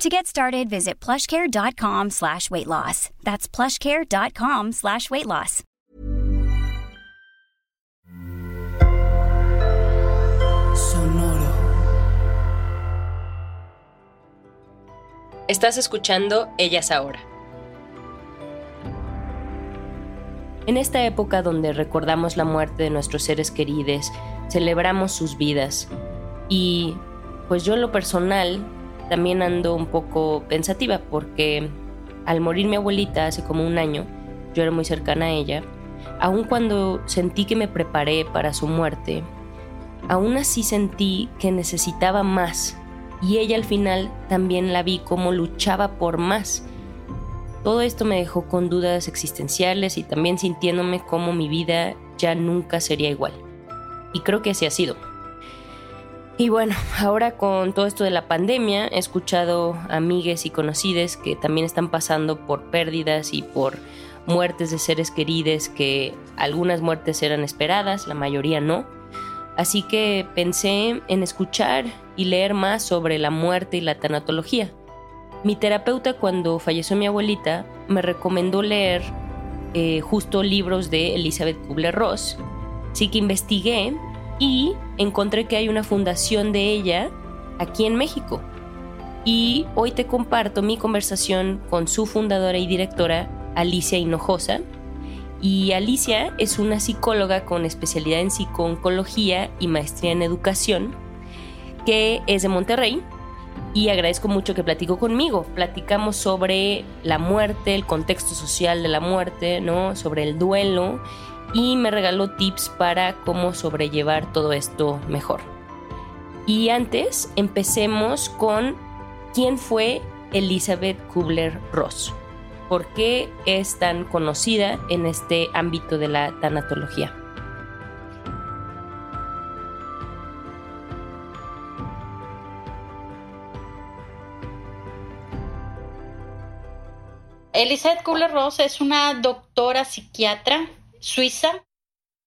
To get started, visit plushcare.com slash weight loss. That's plushcare.com slash weight loss. Sonoro. Estás escuchando Ellas Ahora. En esta época donde recordamos la muerte de nuestros seres queridos, celebramos sus vidas y pues yo en lo personal también ando un poco pensativa porque al morir mi abuelita hace como un año, yo era muy cercana a ella, aun cuando sentí que me preparé para su muerte, aún así sentí que necesitaba más y ella al final también la vi como luchaba por más. Todo esto me dejó con dudas existenciales y también sintiéndome como mi vida ya nunca sería igual. Y creo que así ha sido. Y bueno, ahora con todo esto de la pandemia, he escuchado amigues y conocides que también están pasando por pérdidas y por muertes de seres queridos, que algunas muertes eran esperadas, la mayoría no. Así que pensé en escuchar y leer más sobre la muerte y la tanatología. Mi terapeuta cuando falleció mi abuelita me recomendó leer eh, justo libros de Elizabeth Kubler-Ross. Así que investigué y encontré que hay una fundación de ella aquí en México. Y hoy te comparto mi conversación con su fundadora y directora, Alicia Hinojosa. Y Alicia es una psicóloga con especialidad en psicooncología y maestría en educación, que es de Monterrey. Y agradezco mucho que platicó conmigo. Platicamos sobre la muerte, el contexto social de la muerte, ¿no? Sobre el duelo y me regaló tips para cómo sobrellevar todo esto mejor. Y antes empecemos con quién fue Elizabeth Kubler-Ross. ¿Por qué es tan conocida en este ámbito de la tanatología? Elizabeth Kubler-Ross es una doctora psiquiatra suiza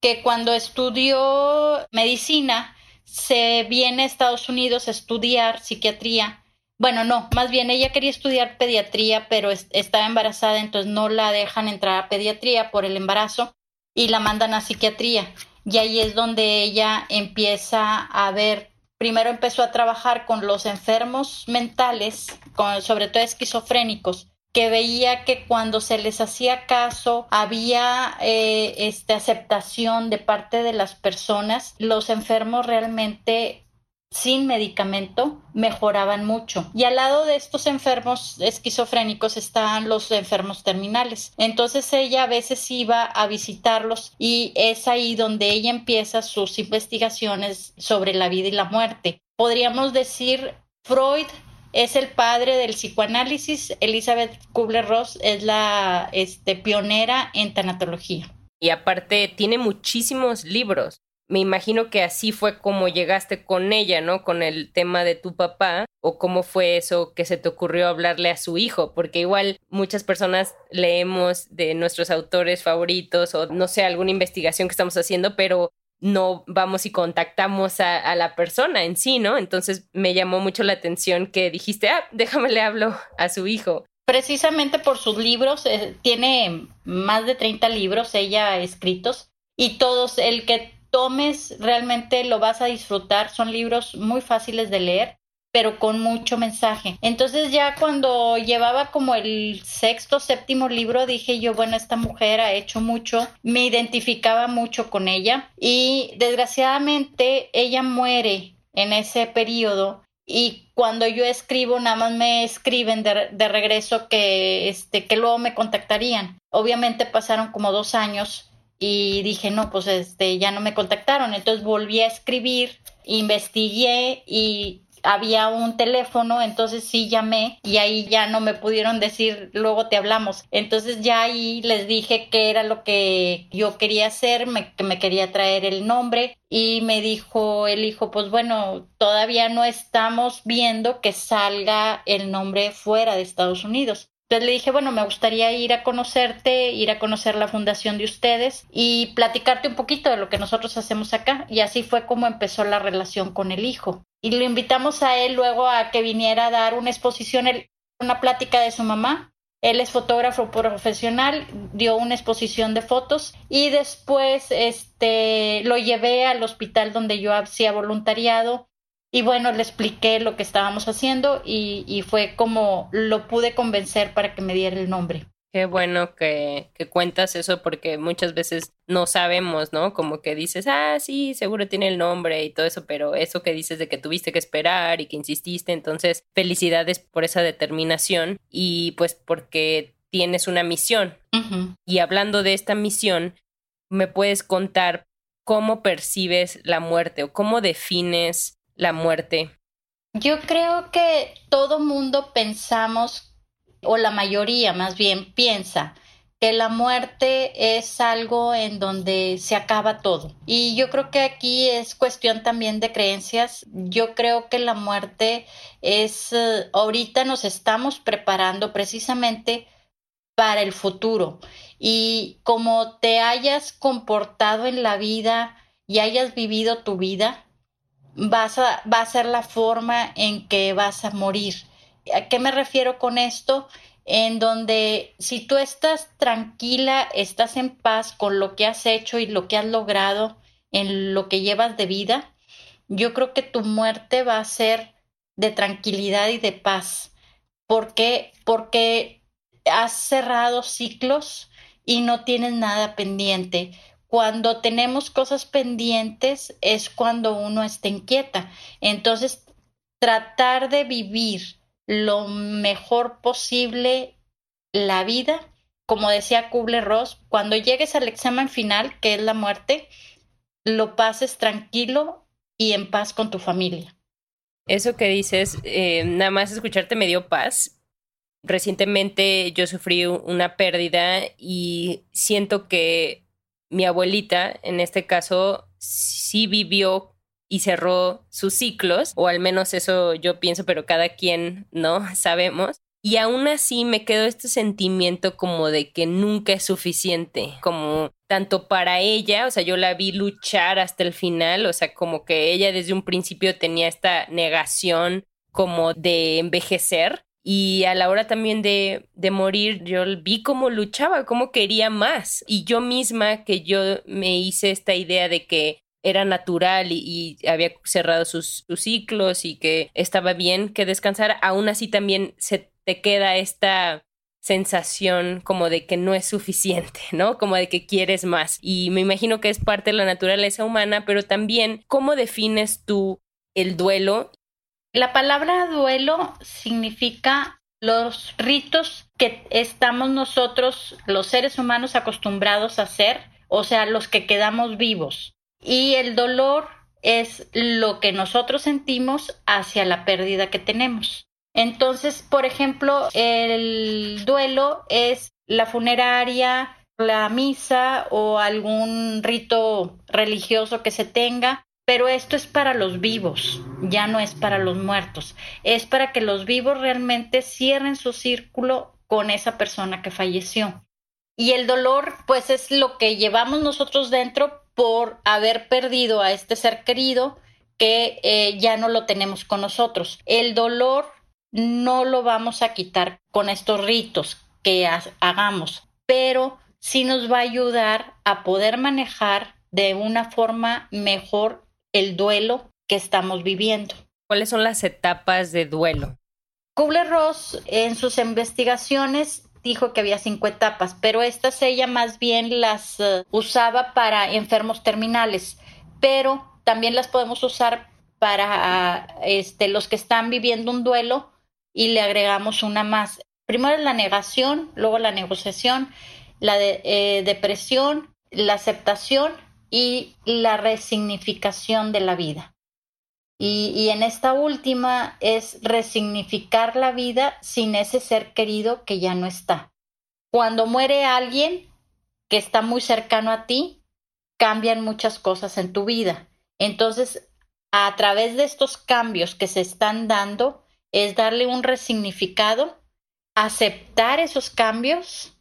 que cuando estudió medicina se viene a Estados Unidos a estudiar psiquiatría. Bueno, no, más bien ella quería estudiar pediatría, pero estaba embarazada, entonces no la dejan entrar a pediatría por el embarazo y la mandan a psiquiatría. Y ahí es donde ella empieza a ver, primero empezó a trabajar con los enfermos mentales, con, sobre todo esquizofrénicos, que veía que cuando se les hacía caso había eh, este, aceptación de parte de las personas, los enfermos realmente sin medicamento mejoraban mucho. Y al lado de estos enfermos esquizofrénicos estaban los enfermos terminales. Entonces ella a veces iba a visitarlos y es ahí donde ella empieza sus investigaciones sobre la vida y la muerte. Podríamos decir Freud es el padre del psicoanálisis. Elizabeth Kubler-Ross es la este, pionera en tanatología. Y aparte tiene muchísimos libros. Me imagino que así fue como llegaste con ella, ¿no? Con el tema de tu papá, o cómo fue eso que se te ocurrió hablarle a su hijo, porque igual muchas personas leemos de nuestros autores favoritos o no sé, alguna investigación que estamos haciendo, pero no vamos y contactamos a, la persona en sí, ¿no? Entonces me llamó mucho la atención que dijiste, ah, déjame le hablo a su hijo. Precisamente por sus libros, eh, tiene más de 30 libros ella escritos y todos, el que tomes realmente lo vas a disfrutar, son libros muy fáciles de leer pero con mucho mensaje. Entonces ya cuando llevaba como el sexto, séptimo libro, dije yo, bueno, esta mujer ha hecho mucho, me identificaba mucho con ella y desgraciadamente ella muere en ese periodo y cuando yo escribo nada más me escriben de, regreso que este que luego me contactarían. Obviamente pasaron como dos años y dije no pues este ya no me contactaron entonces volví a escribir investigué y había un teléfono, entonces sí llamé y ahí ya no me pudieron decir, luego te hablamos. Entonces ya ahí les dije que era lo que yo quería hacer, me, que me quería traer el nombre y me dijo el hijo, pues bueno, todavía no estamos viendo que salga el nombre fuera de Estados Unidos. Entonces le dije, bueno, me gustaría ir a conocerte, ir a conocer la fundación de ustedes y platicarte un poquito de lo que nosotros hacemos acá. Y así fue como empezó la relación con el hijo. Y lo invitamos a él luego a que viniera a dar una exposición, una plática de su mamá. Él es fotógrafo profesional, dio una exposición de fotos y después este, lo llevé al hospital donde yo hacía voluntariado y bueno, le expliqué lo que estábamos haciendo y, fue como lo pude convencer para que me diera el nombre. Qué bueno que, que, cuentas eso porque muchas veces no sabemos, ¿no? Como que dices, ah, sí, seguro tiene el nombre y todo eso, pero eso que dices de que tuviste que esperar y que insististe, entonces felicidades por esa determinación y pues porque tienes una misión. Y hablando de esta misión, ¿me puedes contar cómo percibes la muerte o cómo defines la muerte? Yo creo que todo mundo pensamos, o la mayoría más bien piensa, que la muerte es algo en donde se acaba todo. Y yo creo que aquí es cuestión también de creencias. Yo creo que la muerte es, eh, ahorita nos estamos preparando precisamente para el futuro. Y como te hayas comportado en la vida y hayas vivido tu vida, vas a, va a ser la forma en que vas a morir. ¿A qué me refiero con esto? En donde si tú estás tranquila, estás en paz con lo que has hecho y lo que has logrado en lo que llevas de vida, yo creo que tu muerte va a ser de tranquilidad y de paz. ¿Por qué? Porque has cerrado ciclos y no tienes nada pendiente cuando tenemos cosas pendientes es cuando uno está inquieta. Entonces, tratar de vivir lo mejor posible la vida, como decía Kubler-Ross, cuando llegues al examen final, que es la muerte, lo pases tranquilo y en paz con tu familia. Eso que dices, eh, nada más escucharte me dio paz. Recientemente yo sufrí una pérdida y siento que mi abuelita, en este caso, sí vivió y cerró sus ciclos, o al menos eso yo pienso, pero cada quien, ¿no? Sabemos. Y aún así me quedó este sentimiento como de que nunca es suficiente, como tanto para ella, o sea, yo la vi luchar hasta el final, o sea, como que ella desde un principio tenía esta negación como de envejecer y a la hora también de, de, morir, yo vi cómo luchaba, cómo quería más. Y yo misma, que yo me hice esta idea de que era natural y, había cerrado sus, sus, ciclos y que estaba bien que descansara, aún así también se te queda esta sensación como de que no es suficiente, ¿no? Como de que quieres más. Y me imagino que es parte de la naturaleza humana, pero también cómo defines tú el duelo la palabra duelo significa los ritos que estamos nosotros, los seres humanos, acostumbrados a hacer, o sea, los que quedamos vivos. Y el dolor es lo que nosotros sentimos hacia la pérdida que tenemos. Entonces, por ejemplo, el duelo es la funeraria, la misa o algún rito religioso que se tenga pero esto es para los vivos, ya no es para los muertos. Es para que los vivos realmente cierren su círculo con esa persona que falleció. Y el dolor, pues es lo que llevamos nosotros dentro por haber perdido a este ser querido que eh, ya no lo tenemos con nosotros. El dolor no lo vamos a quitar con estos ritos que hagamos, pero sí nos va a ayudar a poder manejar de una forma mejor el duelo que estamos viviendo. ¿Cuáles son las etapas de duelo? Kubler-Ross en sus investigaciones dijo que había cinco etapas, pero estas ella más bien las eh, usaba para enfermos terminales, pero también las podemos usar para este, los que están viviendo un duelo y le agregamos una más. Primero la negación, luego la negociación, la eh, depresión, la aceptación y la resignificación de la vida. Y, en esta última es resignificar la vida sin ese ser querido que ya no está. Cuando muere alguien que está muy cercano a ti, cambian muchas cosas en tu vida. Entonces, a través de estos cambios que se están dando, es darle un resignificado, aceptar esos cambios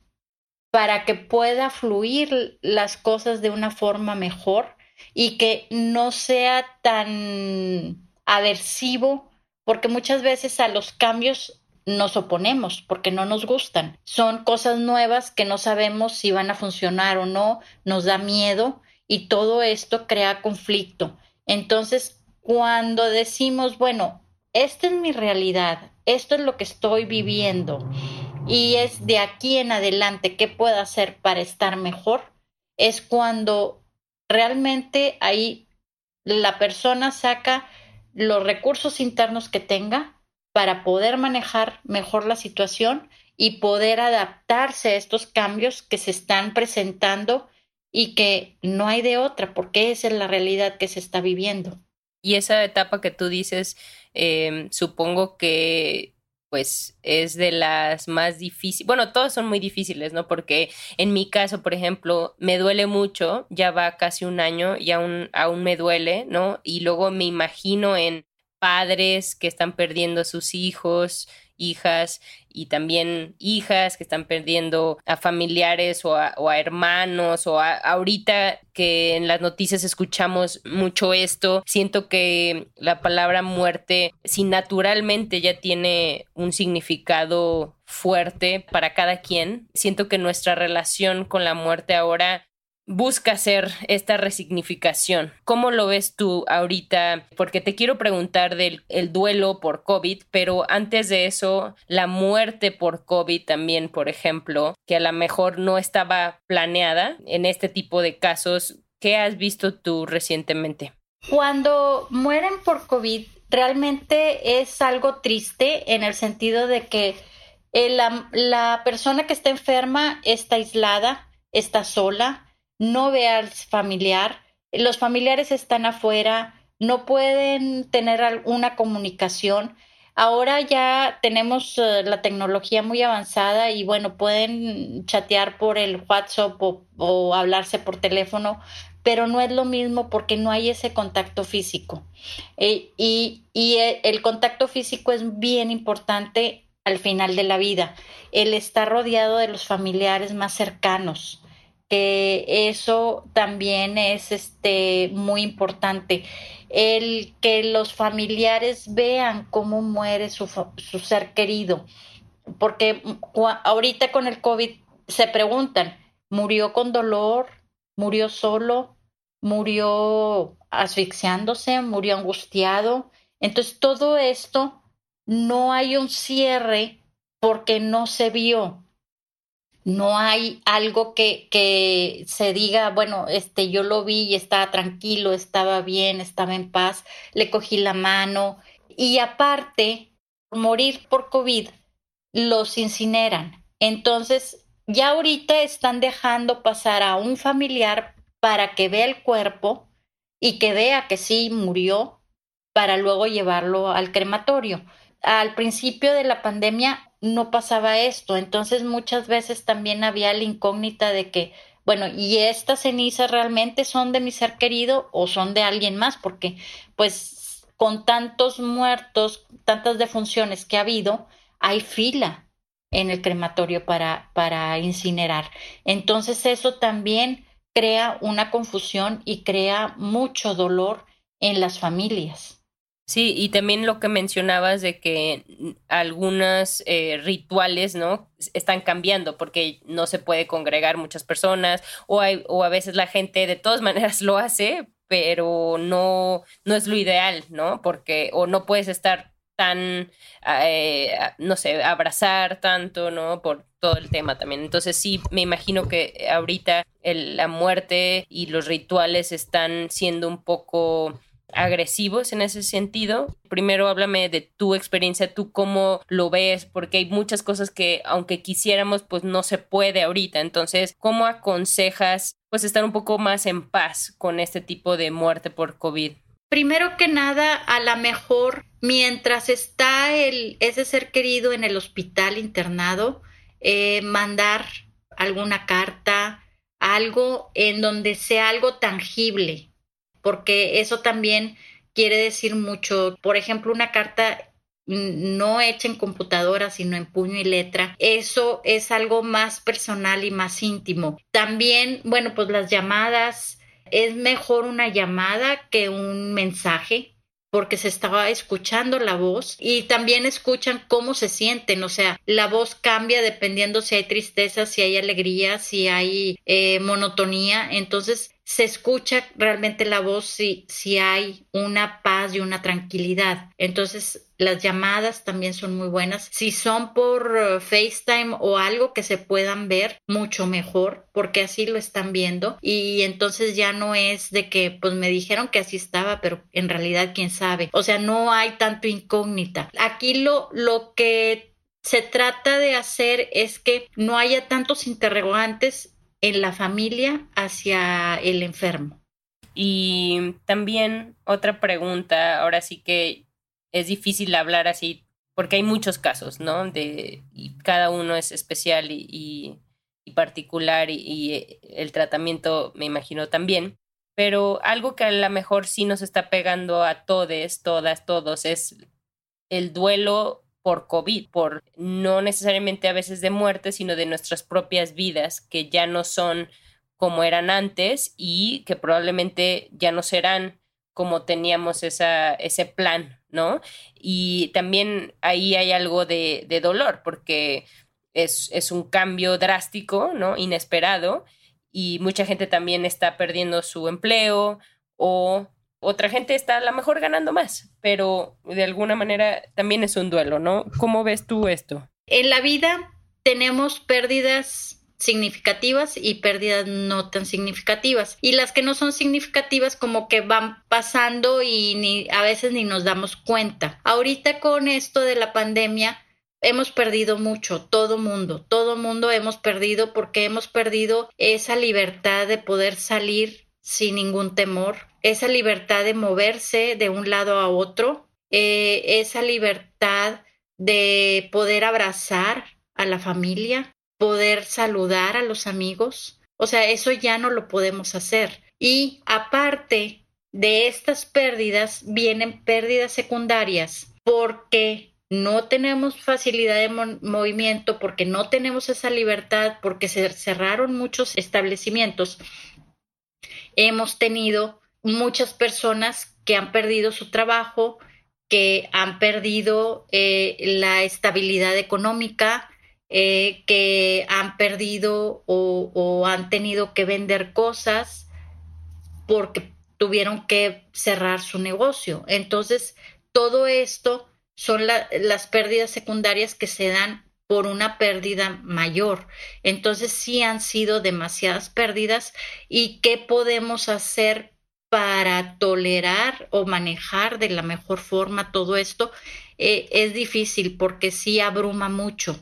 para que pueda fluir las cosas de una forma mejor y que no sea tan aversivo, porque muchas veces a los cambios nos oponemos porque no nos gustan. Son cosas nuevas que no sabemos si van a funcionar o no, nos da miedo y todo esto crea conflicto. Entonces, cuando decimos, bueno, esta es mi realidad, esto es lo que estoy viviendo y es de aquí en adelante qué puedo hacer para estar mejor, es cuando realmente ahí la persona saca los recursos internos que tenga para poder manejar mejor la situación y poder adaptarse a estos cambios que se están presentando y que no hay de otra, porque esa es la realidad que se está viviendo. Y esa etapa que tú dices, eh, supongo que pues es de las más difíciles. Bueno, todas son muy difíciles, ¿no? Porque en mi caso, por ejemplo, me duele mucho, ya va casi un año y aún, aún me duele, ¿no? Y luego me imagino en padres que están perdiendo a sus hijos, hijas y también hijas que están perdiendo a familiares o a, hermanos o ahorita que en las noticias escuchamos mucho esto, siento que la palabra muerte, si naturalmente ya tiene un significado fuerte para cada quien, siento que nuestra relación con la muerte ahora busca hacer esta resignificación. ¿Cómo lo ves tú ahorita? Porque te quiero preguntar del el duelo por COVID, pero antes de eso, la muerte por COVID también, por ejemplo, que a lo mejor no estaba planeada en este tipo de casos. ¿Qué has visto tú recientemente? Cuando mueren por COVID, realmente es algo triste en el sentido de que eh, la persona que está enferma está aislada, está sola, no ve al familiar, los familiares están afuera, no pueden tener una comunicación. Ahora ya tenemos eh, la tecnología muy avanzada y bueno, pueden chatear por el WhatsApp o, hablarse por teléfono, pero no es lo mismo porque no hay ese contacto físico. Eh, y, y eh, el contacto físico es bien importante al final de la vida, el estar rodeado de los familiares más cercanos que eso también es este muy importante. El que los familiares vean cómo muere su, su ser querido porque ahorita con el COVID se preguntan murió con dolor murió solo murió asfixiándose murió angustiado entonces todo esto no hay un cierre porque no se vio no hay algo que, que, se diga, bueno, este, yo lo vi y estaba tranquilo, estaba bien, estaba en paz, le cogí la mano. Y aparte, morir por COVID, los incineran. Entonces, ya ahorita están dejando pasar a un familiar para que vea el cuerpo y que vea que sí murió para luego llevarlo al crematorio. Al principio de la pandemia no pasaba esto. Entonces muchas veces también había la incógnita de que, bueno, ¿y estas cenizas realmente son de mi ser querido o son de alguien más? Porque pues con tantos muertos, tantas defunciones que ha habido, hay fila en el crematorio para, para incinerar. Entonces eso también crea una confusión y crea mucho dolor en las familias. Sí, y también lo que mencionabas de que algunos eh, rituales, ¿no? Están cambiando porque no se puede congregar muchas personas o, hay, o a veces la gente de todas maneras lo hace, pero no, no es lo ideal, ¿no? Porque o no puedes estar tan, eh, no sé, abrazar tanto, ¿no? Por todo el tema también. Entonces sí, me imagino que ahorita la muerte y los rituales están siendo un poco agresivos en ese sentido. Primero háblame de tu experiencia, tú cómo lo ves, porque hay muchas cosas que aunque quisiéramos, pues no se puede ahorita. Entonces, ¿cómo aconsejas pues estar un poco más en paz con este tipo de muerte por COVID? primero que nada, a lo mejor mientras está ese ser querido en el hospital internado, eh, mandar alguna carta, algo en donde sea algo tangible, porque eso también quiere decir mucho. Por ejemplo, una carta no hecha en computadora, sino en puño y letra. Eso es algo más personal y más íntimo. También, bueno, pues las llamadas, es mejor una llamada que un mensaje porque se estaba escuchando la voz y también escuchan cómo se sienten, o sea, la voz cambia dependiendo si hay tristeza, si hay alegría, si hay eh, monotonía, entonces se escucha realmente la voz si, si hay una paz y una tranquilidad. Entonces, las llamadas también son muy buenas. Si son por uh, FaceTime o algo que se puedan ver, mucho mejor, porque así lo están viendo. Y entonces ya no es de que, pues me dijeron que así estaba, pero en realidad quién sabe. O sea, no hay tanto incógnita. Aquí lo, lo que se trata de hacer es que no haya tantos interrogantes en la familia hacia el enfermo. Y también otra pregunta, ahora sí que es difícil hablar así, porque hay muchos casos, ¿no? De, y cada uno es especial y, particular y, el tratamiento, me imagino, también. Pero algo que a lo mejor sí nos está pegando a todos, todas, todos, es el duelo por COVID, por no necesariamente a veces de muerte, sino de nuestras propias vidas, que ya no son como eran antes y que probablemente ya no serán como teníamos esa, ese plan, ¿no? Y también ahí hay algo de, de dolor, porque es, es, un cambio drástico, ¿no? Inesperado, y mucha gente también está perdiendo su empleo o otra gente está a lo mejor ganando más, pero de alguna manera también es un duelo, ¿no? ¿Cómo ves tú esto? En la vida tenemos pérdidas significativas y pérdidas no tan significativas. Y las que no son significativas como que van pasando y ni, a veces ni nos damos cuenta. Ahorita con esto de la pandemia hemos perdido mucho, todo mundo, todo mundo hemos perdido porque hemos perdido esa libertad de poder salir sin ningún temor, esa libertad de moverse de un lado a otro, eh, esa libertad de poder abrazar a la familia, poder saludar a los amigos. O sea, eso ya no lo podemos hacer. Y aparte de estas pérdidas, vienen pérdidas secundarias porque no tenemos facilidad de movimiento, porque no tenemos esa libertad, porque se cerraron muchos establecimientos hemos tenido muchas personas que han perdido su trabajo, que han perdido eh, la estabilidad económica, eh, que han perdido o, o, han tenido que vender cosas porque tuvieron que cerrar su negocio. Entonces, todo esto son las pérdidas secundarias que se dan por una pérdida mayor. Entonces sí han sido demasiadas pérdidas y qué podemos hacer para tolerar o manejar de la mejor forma todo esto eh, es difícil porque sí abruma mucho,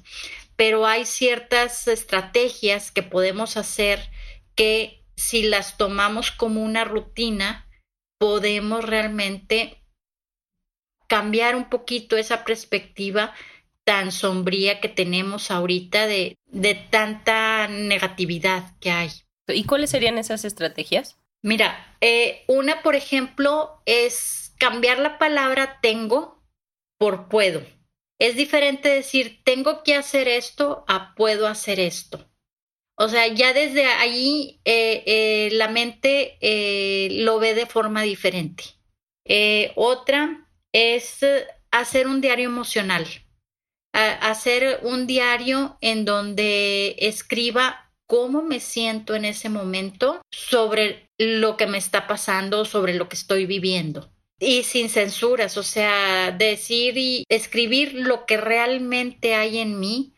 pero hay ciertas estrategias que podemos hacer que si las tomamos como una rutina, podemos realmente cambiar un poquito esa perspectiva tan sombría que tenemos ahorita de, de tanta negatividad que hay. ¿Y cuáles serían esas estrategias? Mira, eh, una, por ejemplo, es cambiar la palabra tengo por puedo. Es diferente decir tengo que hacer esto a puedo hacer esto. O sea, ya desde ahí eh, eh, la mente lo ve de forma diferente. otra es hacer un diario emocional hacer un diario en donde escriba cómo me siento en ese momento sobre lo que me está pasando, sobre lo que estoy viviendo. Y sin censuras, o sea, decir y escribir lo que realmente hay en mí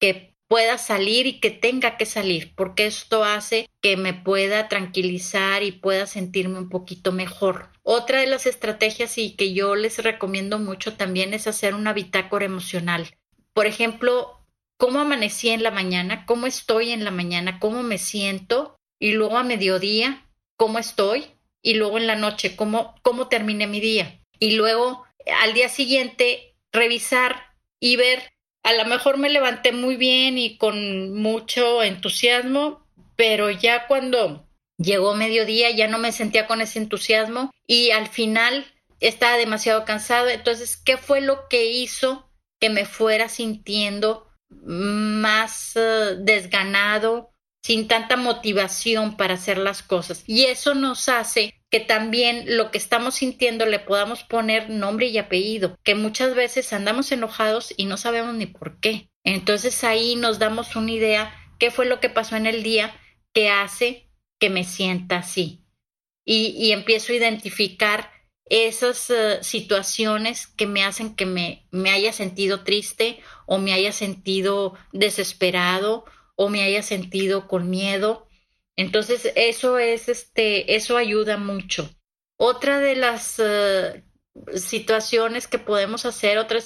que pueda salir y que tenga que salir, porque esto hace que me pueda tranquilizar y pueda sentirme un poquito mejor. Otra de las estrategias y que yo les recomiendo mucho también es hacer una bitácora emocional. Por ejemplo, cómo amanecí en la mañana, cómo estoy en la mañana, cómo me siento y luego a mediodía, cómo estoy y luego en la noche cómo, cómo terminé mi día. Y luego al día siguiente revisar y ver, a lo mejor me levanté muy bien y con mucho entusiasmo, pero ya cuando llegó mediodía ya no me sentía con ese entusiasmo y al final estaba demasiado cansado. Entonces, ¿qué fue lo que hizo que me fuera sintiendo más eh, desganado, sin tanta motivación para hacer las cosas? Y eso nos hace que también lo que estamos sintiendo le podamos poner nombre y apellido, que muchas veces andamos enojados y no sabemos ni por qué. Entonces ahí nos damos una idea qué fue lo que pasó en el día que hace que me sienta así. Y, empiezo a identificar esas eh, situaciones que me hacen que me, me haya sentido triste o me haya sentido desesperado o me haya sentido con miedo. Entonces, eso es este, eso ayuda mucho. Otra de las eh, situaciones que podemos hacer, otra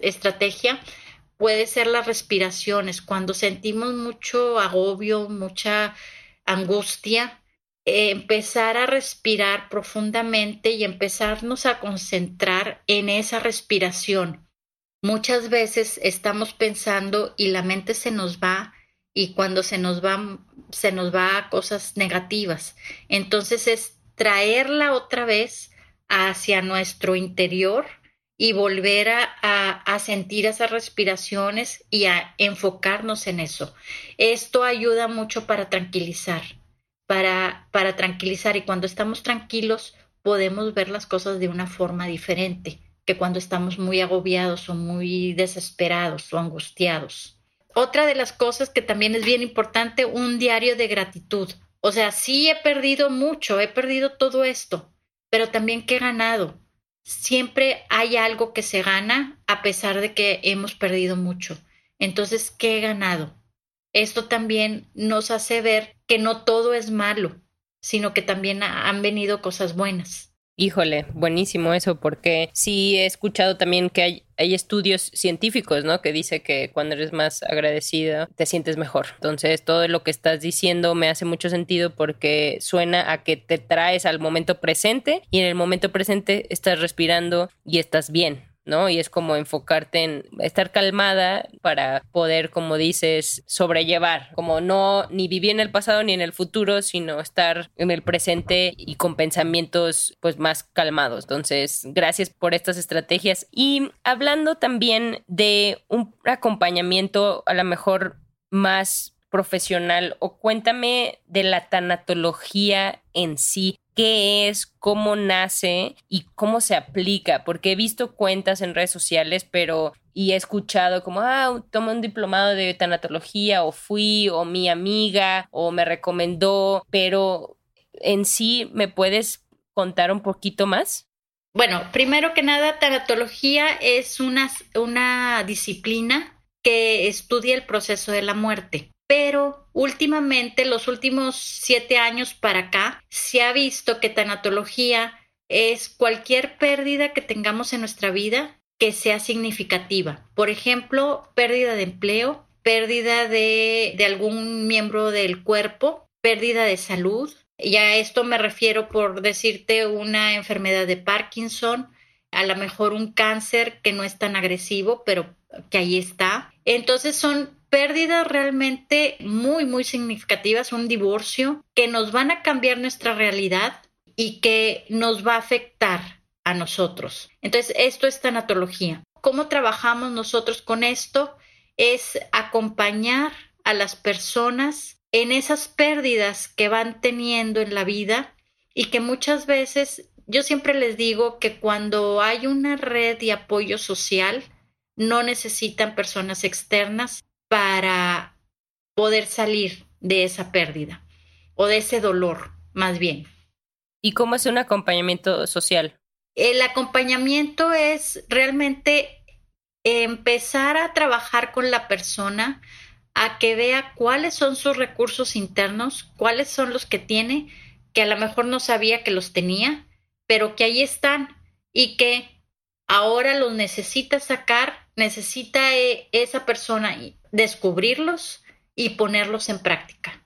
estrategia, puede ser las respiraciones. Cuando sentimos mucho agobio, mucha angustia, empezar a respirar profundamente y empezarnos a concentrar en esa respiración. Muchas veces estamos pensando y la mente se nos va y cuando se nos va se nos va a cosas negativas. Entonces es traerla otra vez hacia nuestro interior y volver a, a, sentir esas respiraciones y a enfocarnos en eso. Esto ayuda mucho para tranquilizar para, para tranquilizar y cuando estamos tranquilos podemos ver las cosas de una forma diferente que cuando estamos muy agobiados o muy desesperados o angustiados. Otra de las cosas que también es bien importante, un diario de gratitud. O sea, sí he perdido mucho, he perdido todo esto, pero también que he ganado. Siempre hay algo que se gana a pesar de que hemos perdido mucho. Entonces, ¿qué he ganado? esto también nos hace ver que no todo es malo, sino que también han venido cosas buenas. Híjole, buenísimo eso, porque sí he escuchado también que hay, hay, estudios científicos, ¿no? Que dice que cuando eres más agradecido te sientes mejor. Entonces, todo lo que estás diciendo me hace mucho sentido porque suena a que te traes al momento presente y en el momento presente estás respirando y estás bien. ¿No? Y es como enfocarte en estar calmada para poder, como dices, sobrellevar, como no ni vivir en el pasado ni en el futuro, sino estar en el presente y con pensamientos pues más calmados. Entonces, gracias por estas estrategias. Y hablando también de un acompañamiento a lo mejor más profesional o cuéntame de la tanatología en sí qué es, cómo nace y cómo se aplica, porque he visto cuentas en redes sociales, pero y he escuchado como, ah, tomé un diplomado de tanatología o fui o mi amiga o me recomendó, pero en sí, ¿me puedes contar un poquito más? Bueno, primero que nada, tanatología es una, una disciplina que estudia el proceso de la muerte pero últimamente, los últimos siete años para acá, se ha visto que tanatología es cualquier pérdida que tengamos en nuestra vida que sea significativa. Por ejemplo, pérdida de empleo, pérdida de, algún miembro del cuerpo, pérdida de salud. Y a esto me refiero por decirte una enfermedad de Parkinson, a lo mejor un cáncer que no es tan agresivo, pero que ahí está. Entonces son pérdidas realmente muy, muy significativas, un divorcio, que nos van a cambiar nuestra realidad y que nos va a afectar a nosotros. Entonces, esto es tanatología. ¿Cómo trabajamos nosotros con esto? Es acompañar a las personas en esas pérdidas que van teniendo en la vida y que muchas veces yo siempre les digo que cuando hay una red de apoyo social, no necesitan personas externas, para poder salir de esa pérdida o de ese dolor, más bien. ¿Y cómo es un acompañamiento social? El acompañamiento es realmente empezar a trabajar con la persona a que vea cuáles son sus recursos internos, cuáles son los que tiene, que a lo mejor no sabía que los tenía, pero que ahí están y que ahora los necesita sacar, necesita eh, esa persona descubrirlos y ponerlos en práctica.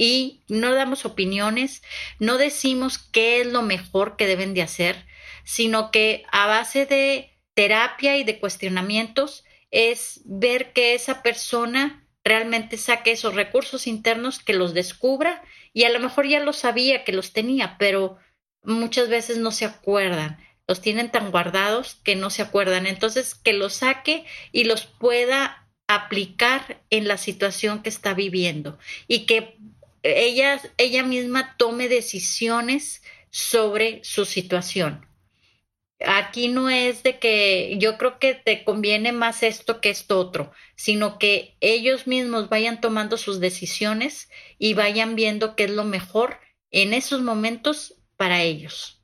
y no damos opiniones, no decimos qué es lo mejor que deben de hacer, sino que a base de terapia y de cuestionamientos es ver que esa persona realmente saque esos recursos internos, que los descubra y a lo mejor ya lo sabía que los tenía, pero muchas veces no se acuerdan, los tienen tan guardados que no se acuerdan. Entonces, que los saque y los pueda aplicar en la situación que está viviendo y que ella, ella misma tome decisiones sobre su situación. Aquí no es de que yo creo que te conviene más esto que esto otro, sino que ellos mismos vayan tomando sus decisiones y vayan viendo qué es lo mejor en esos momentos para ellos.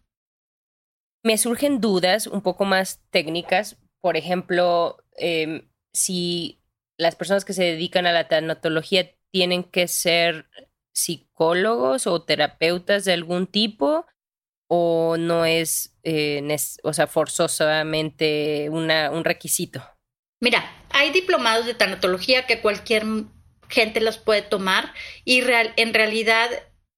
Me surgen dudas un poco más técnicas, por ejemplo, em, si las personas que se dedican a la tanatología tienen que ser psicólogos o terapeutas de algún tipo o no es, eh, o sea, forzosamente una, un requisito? Mira, hay diplomados de tanatología que cualquier gente los puede tomar y en realidad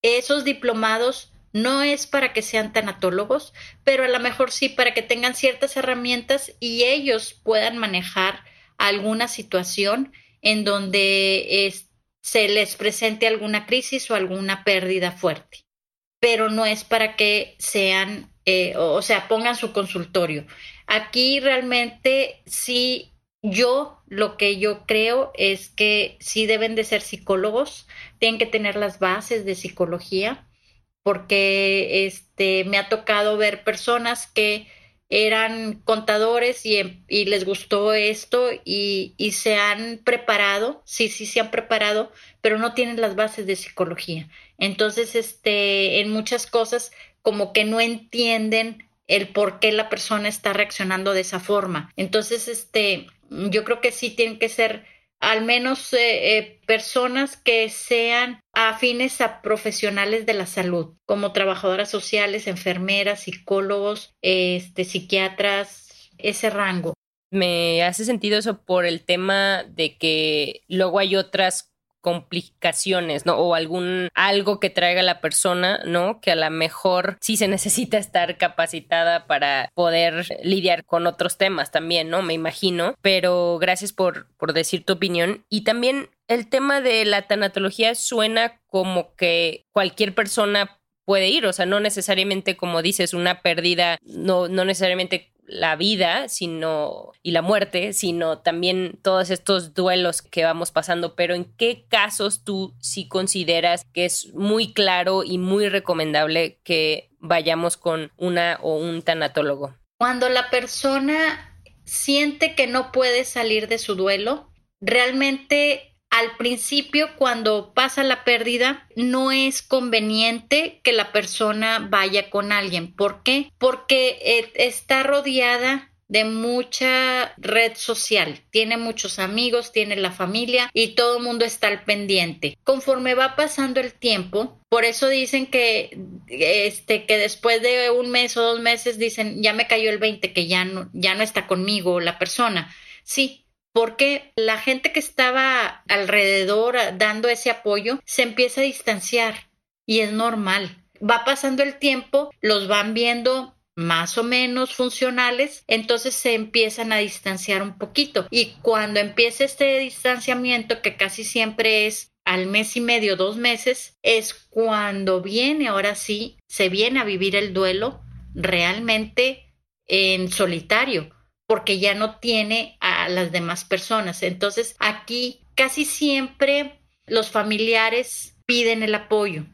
esos diplomados no es para que sean tanatólogos, pero a lo mejor sí para que tengan ciertas herramientas y ellos puedan manejar alguna situación en donde se les presente alguna crisis o alguna pérdida fuerte, pero no es para que sean, eh, o sea, pongan su consultorio. Aquí realmente sí, yo lo que yo creo es que sí deben de ser psicólogos, tienen que tener las bases de psicología, porque este, me ha tocado ver personas que eran contadores y, em, y les gustó esto y, y, se han preparado, sí, sí, se han preparado, pero no tienen las bases de psicología. Entonces, este, en muchas cosas como que no entienden el por qué la persona está reaccionando de esa forma. Entonces, este, yo creo que sí tienen que ser al menos eh, eh, personas que sean afines a profesionales de la salud, como trabajadoras sociales, enfermeras, psicólogos, este, psiquiatras, ese rango. Me hace sentido eso por el tema de que luego hay otras complicaciones, ¿no? O algún algo que traiga la persona, ¿no? Que a lo mejor sí se necesita estar capacitada para poder lidiar con otros temas también, ¿no? Me imagino. Pero gracias por, por decir tu opinión. Y también el tema de la tanatología suena como que cualquier persona puede ir, o sea, no necesariamente como dices, una pérdida, no, no necesariamente la vida, sino y la muerte, sino también todos estos duelos que vamos pasando, pero ¿en qué casos tú sí consideras que es muy claro y muy recomendable que vayamos con una o un tanatólogo? Cuando la persona siente que no puede salir de su duelo, realmente al principio, cuando pasa la pérdida, no es conveniente que la persona vaya con alguien. ¿Por qué? Porque eh, está rodeada de mucha red social, tiene muchos amigos, tiene la familia y todo el mundo está al pendiente. Conforme va pasando el tiempo, por eso dicen que este que después de un mes o dos meses dicen, ya me cayó el 20 que ya no ya no está conmigo la persona. Sí, porque la gente que estaba alrededor dando ese apoyo se empieza a distanciar y es normal. Va pasando el tiempo, los van viendo más o menos funcionales, entonces se empiezan a distanciar un poquito. Y cuando empieza este distanciamiento, que casi siempre es al mes y medio, dos meses, es cuando viene, ahora sí, se viene a vivir el duelo realmente en solitario porque ya no tiene a las demás personas. Entonces, aquí casi siempre los familiares piden el apoyo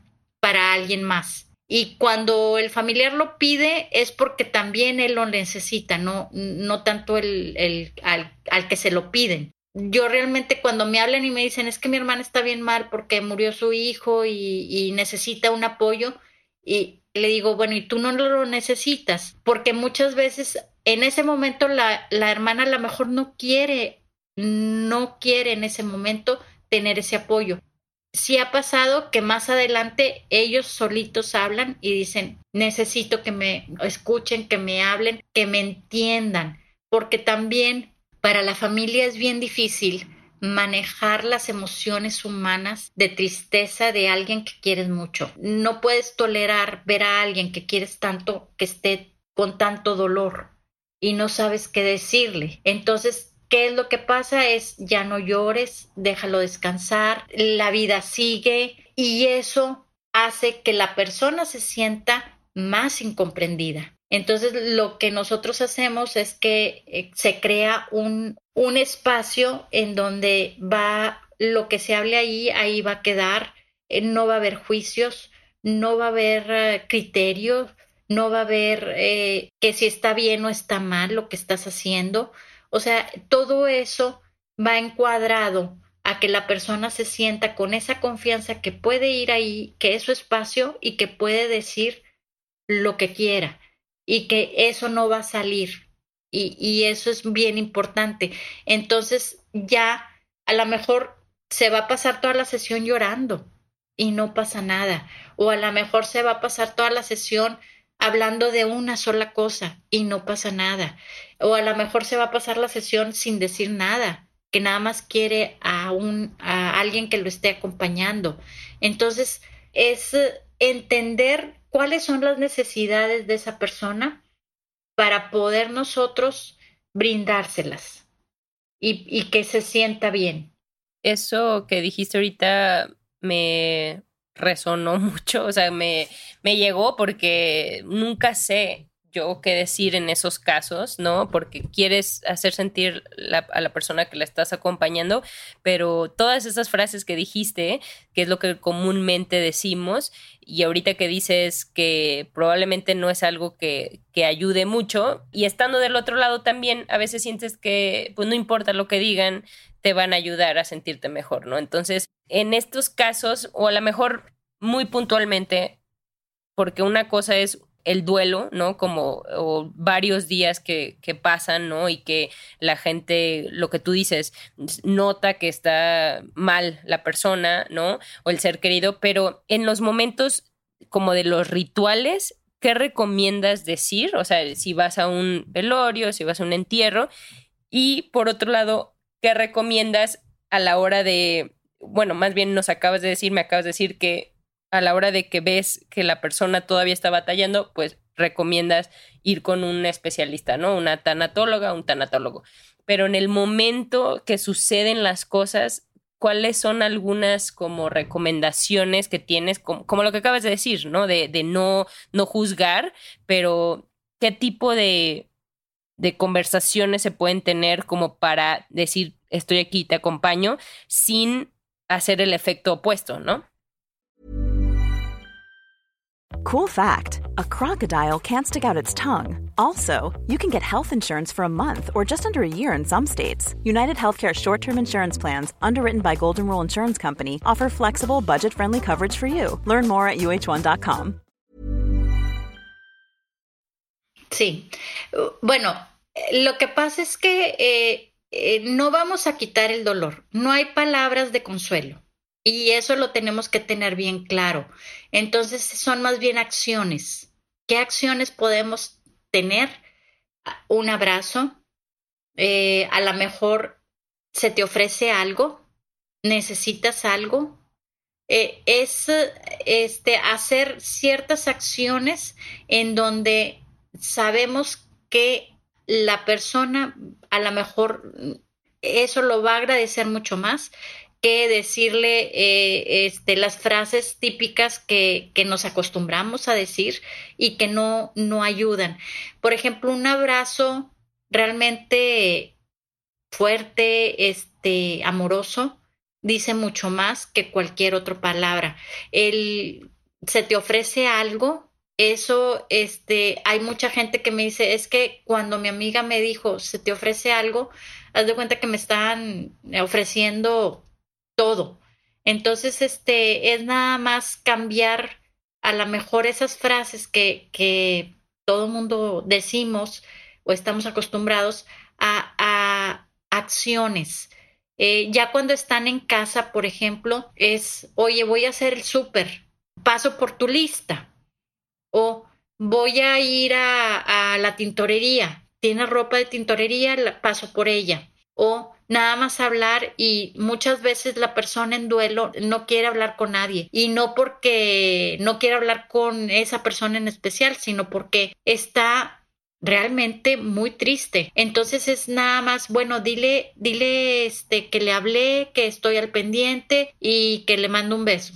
para alguien más. Y cuando el familiar lo pide es porque también él lo necesita, no, no tanto el, el al, al, que se lo piden. Yo realmente cuando me hablan y me dicen es que mi hermana está bien mal porque murió su hijo y, y necesita un apoyo, y le digo, bueno, ¿y tú no lo necesitas? Porque muchas veces en ese momento la, la hermana a lo mejor no quiere, no quiere en ese momento tener ese apoyo. Sí ha pasado que más adelante ellos solitos hablan y dicen, necesito que me escuchen, que me hablen, que me entiendan, porque también para la familia es bien difícil manejar las emociones humanas de tristeza de alguien que quieres mucho. No puedes tolerar ver a alguien que quieres tanto que esté con tanto dolor y no sabes qué decirle. Entonces, ¿qué es lo que pasa? Es ya no llores, déjalo descansar, la vida sigue y eso hace que la persona se sienta más incomprendida. Entonces, lo que nosotros hacemos es que eh, se crea un, un espacio en donde va lo que se hable ahí, ahí va a quedar, eh, no va a haber juicios, no va a haber eh, criterios, no va a haber que si está bien o está mal lo que estás haciendo. O sea, todo eso va encuadrado a que la persona se sienta con esa confianza que puede ir ahí, que es su espacio y que puede decir lo que quiera y que eso no va a salir. Y, y eso es bien importante. Entonces ya a lo mejor se va a pasar toda la sesión llorando y no pasa nada. O a lo mejor se va a pasar toda la sesión hablando de una sola cosa y no pasa nada. O a lo mejor se va a pasar la sesión sin decir nada, que nada más quiere a un a alguien que lo esté acompañando. Entonces, es entender cuáles son las necesidades de esa persona para poder nosotros brindárselas y, y que se sienta bien. Eso que dijiste ahorita me resonó mucho, o sea, me, me llegó porque nunca sé yo qué decir en esos casos, ¿no? Porque quieres hacer sentir a la persona que la estás acompañando, pero todas esas frases que dijiste, que es lo que comúnmente decimos, y ahorita que dices que probablemente no es algo que, que ayude mucho, y estando del otro lado también, a veces sientes que, pues no importa lo que digan, te van a ayudar a sentirte mejor, ¿no? Entonces, en estos casos, o a lo mejor muy puntualmente, porque una cosa es el duelo, ¿no? Como varios días que, que, pasan, ¿no? Y que la gente, lo que tú dices, nota que está mal la persona, ¿no? O el ser querido, pero en los momentos como de los rituales, ¿qué recomiendas decir? O sea, si vas a un velorio, si vas a un entierro. Y por otro lado, ¿qué recomiendas a la hora de, bueno, más bien nos acabas de decir, me acabas de decir que a la hora de que ves que la persona todavía está batallando, pues recomiendas ir con un especialista, ¿no? Una tanatóloga, un tanatólogo. Pero en el momento que suceden las cosas, ¿cuáles son algunas como recomendaciones que tienes, como, lo que acabas de decir, ¿no? De, de, no, no juzgar, pero qué tipo de, de conversaciones se pueden tener como para decir, estoy aquí, te acompaño, sin hacer el efecto opuesto, ¿no? Cool fact a crocodile can't stick out its tongue. Also, you can get health insurance for a month or just under a year in some states. United Healthcare short term insurance plans, underwritten by Golden Rule Insurance Company, offer flexible, budget friendly coverage for you. Learn more at uh1.com. Sí. Bueno, lo que pasa es que eh, eh, no vamos a quitar el dolor. No hay palabras de consuelo. Y eso lo tenemos que tener bien claro. Entonces son más bien acciones. ¿Qué acciones podemos tener? Un abrazo. Eh, a lo mejor se te ofrece algo, necesitas algo. Eh, es este, hacer ciertas acciones en donde sabemos que la persona a lo mejor eso lo va a agradecer mucho más que decirle eh, este, las frases típicas que, que, nos acostumbramos a decir y que no, no ayudan. Por ejemplo, un abrazo realmente fuerte, este, amoroso, dice mucho más que cualquier otra palabra. El, se te ofrece algo, eso, este, hay mucha gente que me dice, es que cuando mi amiga me dijo, se te ofrece algo, haz de cuenta que me están ofreciendo todo. Entonces, este, es nada más cambiar a lo mejor esas frases que, que todo mundo decimos o estamos acostumbrados a, acciones. Eh, ya cuando están en casa, por ejemplo, es, oye, voy a hacer el súper, paso por tu lista. O voy a ir a, a la tintorería, tienes ropa de tintorería, paso por ella. O nada más hablar y muchas veces la persona en duelo no quiere hablar con nadie y no porque no quiere hablar con esa persona en especial, sino porque está realmente muy triste. Entonces es nada más, bueno, dile, dile este que le hablé, que estoy al pendiente y que le mando un beso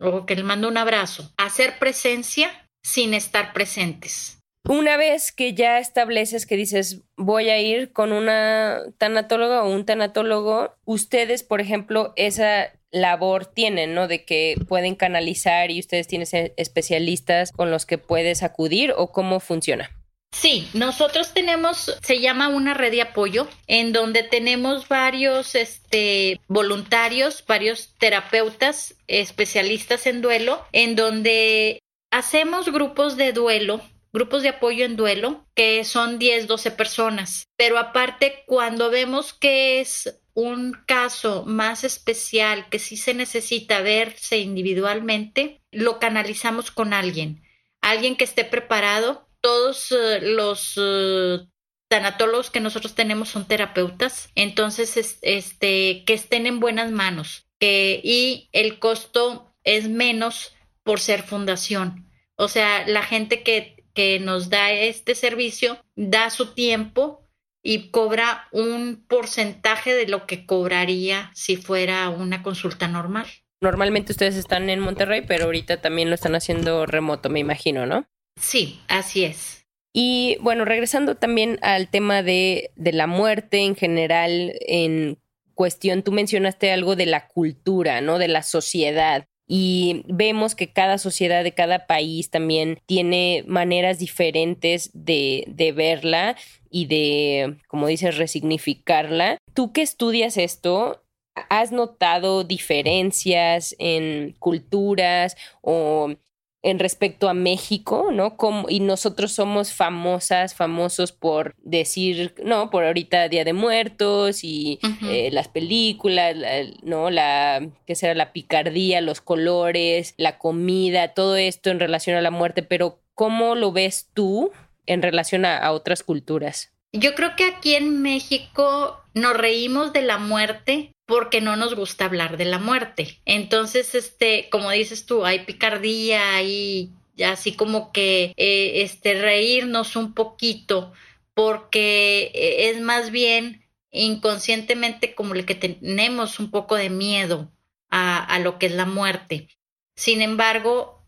o que le mando un abrazo. Hacer presencia sin estar presentes. Una vez que ya estableces que dices voy a ir con una tanatóloga o un tanatólogo, ustedes, por ejemplo, esa labor tienen, ¿no? De que pueden canalizar y ustedes tienen especialistas con los que puedes acudir o cómo funciona. Sí, nosotros tenemos, se llama una red de apoyo, en donde tenemos varios este, voluntarios, varios terapeutas, especialistas en duelo, en donde hacemos grupos de duelo grupos de apoyo en duelo, que son 10, 12 personas. Pero aparte, cuando vemos que es un caso más especial, que sí se necesita verse individualmente, lo canalizamos con alguien, alguien que esté preparado. Todos eh, los uh, tanatólogos que nosotros tenemos son terapeutas, entonces este que estén en buenas manos y el costo es menos por ser fundación. O sea, la gente que que nos da este servicio da su tiempo y cobra un porcentaje de lo que cobraría si fuera una consulta normal. Normalmente ustedes están en Monterrey, pero ahorita también lo están haciendo remoto, me imagino, ¿no? Sí, así es. Y bueno, regresando también al tema de, de la muerte en general, en cuestión, tú mencionaste algo de la cultura, ¿no? De la sociedad y vemos que cada sociedad de cada país también tiene maneras diferentes de, de verla y de, como dices, resignificarla. Tú que estudias esto, ¿has notado diferencias en culturas o en respecto a México, ¿no? Como, y nosotros somos famosas, famosos por decir, no, por ahorita Día de Muertos y eh, las películas, ¿no? La, ¿qué será? La picardía, los colores, la comida, todo esto en relación a la muerte, pero ¿cómo lo ves tú en relación a otras culturas? Yo creo que aquí en México nos reímos de la muerte porque no nos gusta hablar de la muerte. Entonces, este, como dices tú, hay picardía, y así como que eh, este reírnos un poquito porque eh, es más bien inconscientemente como el que tenemos un poco de miedo a, lo que es la muerte. Sin embargo,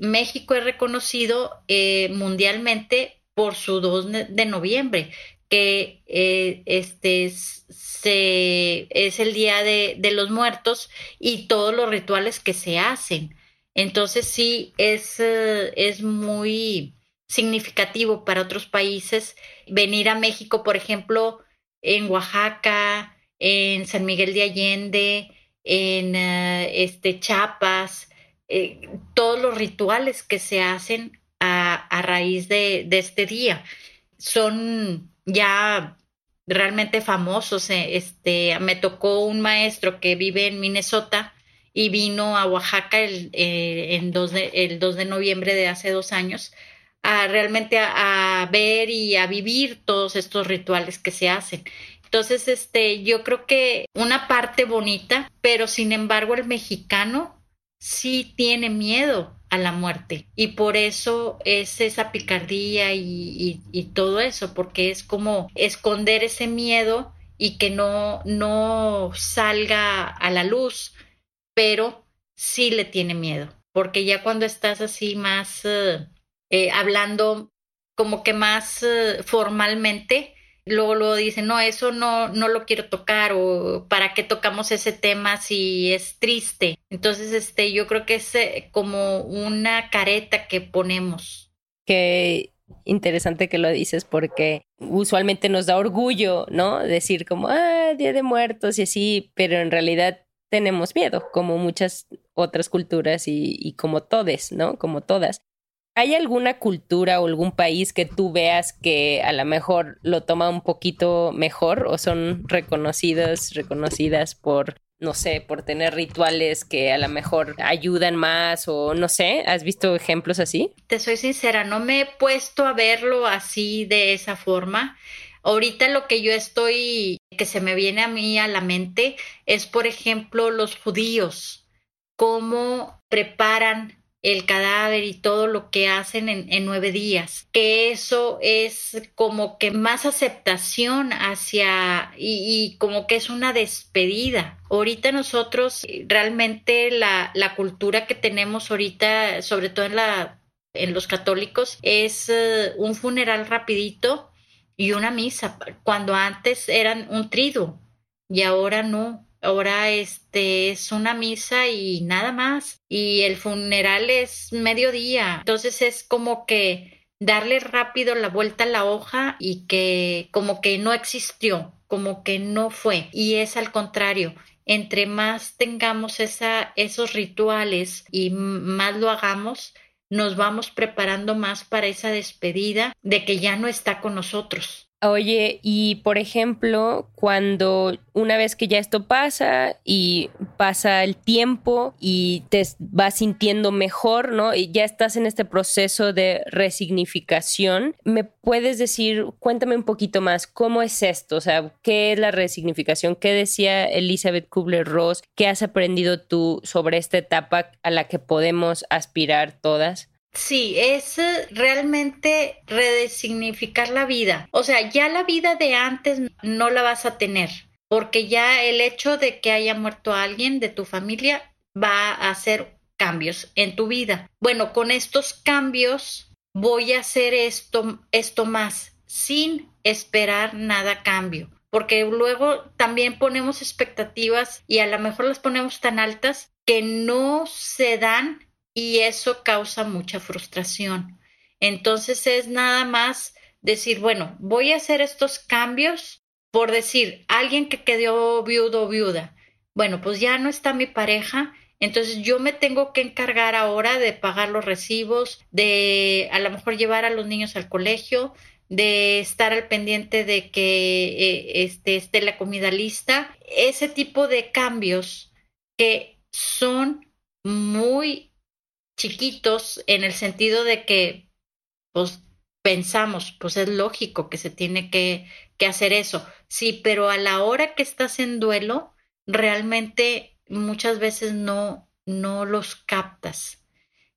México es reconocido eh, mundialmente por su 2 de noviembre, que eh, este es el día de, de, los muertos y todos los rituales que se hacen. Entonces sí, es, eh, es muy significativo para otros países venir a México, por ejemplo, en Oaxaca, en San Miguel de Allende, en eh, este Chiapas, todos los rituales que se hacen a, a raíz de, de este día son ya realmente famosos. Eh, este, me tocó un maestro que vive en Minnesota y vino a Oaxaca el, eh, en de, el 2 de noviembre de hace dos años a realmente a, ver y a vivir todos estos rituales que se hacen. Entonces, este, yo creo que una parte bonita, pero sin embargo el mexicano sí tiene miedo a la muerte. Y por eso es esa picardía y, todo eso, porque es como esconder ese miedo y que no, no salga a la luz, pero sí le tiene miedo, porque ya cuando estás así más eh, eh, hablando como que más eh, formalmente, luego, luego dicen, no, eso no, no lo quiero tocar o para qué tocamos ese tema si es triste. Entonces, este, yo creo que es como una careta que ponemos. Qué interesante que lo dices porque usualmente nos da orgullo, ¿no? Decir como, ah, Día de Muertos y así, pero en realidad tenemos miedo, como muchas otras culturas y, y como todes, ¿no? Como todas. ¿Hay alguna cultura o algún país que tú veas que a lo mejor lo toma un poquito mejor o son reconocidas, reconocidas por, no sé, por tener rituales que a lo mejor ayudan más o no sé? ¿Has visto ejemplos así? Te soy sincera, no me he puesto a verlo así de esa forma. Ahorita lo que yo estoy, que se me viene a mí a la mente es, por ejemplo, los judíos, cómo preparan el cadáver y todo lo que hacen en, nueve días, que eso es como que más aceptación hacia y, como que es una despedida. Ahorita nosotros realmente la, la cultura que tenemos ahorita, sobre todo en la en los católicos, es eh, un funeral rapidito y una misa, cuando antes eran un triduo y ahora no. Ahora este es una misa y nada más. Y el funeral es mediodía. Entonces es como que darle rápido la vuelta a la hoja y que como que no existió, como que no fue. Y es al contrario. Entre más tengamos esa, esos rituales y más lo hagamos, nos vamos preparando más para esa despedida de que ya no está con nosotros. Oye, y por ejemplo, cuando una vez que ya esto pasa y pasa el tiempo y te vas sintiendo mejor, ¿no? Y ya estás en este proceso de resignificación, ¿me puedes decir, cuéntame un poquito más, cómo es esto? O sea, ¿qué es la resignificación? ¿Qué decía Elizabeth Kubler-Ross? ¿Qué has aprendido tú sobre esta etapa a la que podemos aspirar todas? Sí, es eh, realmente redesignificar la vida. O sea, ya la vida de antes no la vas a tener, porque ya el hecho de que haya muerto alguien de tu familia va a hacer cambios en tu vida. Bueno, con estos cambios voy a hacer esto, esto más, sin esperar nada cambio. Porque luego también ponemos expectativas y a lo mejor las ponemos tan altas que no se dan y eso causa mucha frustración. Entonces es nada más decir, bueno, voy a hacer estos cambios por decir, alguien que quedó viudo o viuda, bueno, pues ya no está mi pareja, entonces yo me tengo que encargar ahora de pagar los recibos, de a lo mejor llevar a los niños al colegio, de estar al pendiente de que eh, este, esté la comida lista, ese tipo de cambios que son muy chiquitos en el sentido de que, pues, pensamos, pues es lógico que se tiene que, que hacer eso. Sí, pero a la hora que estás en duelo, realmente muchas veces no, no los captas.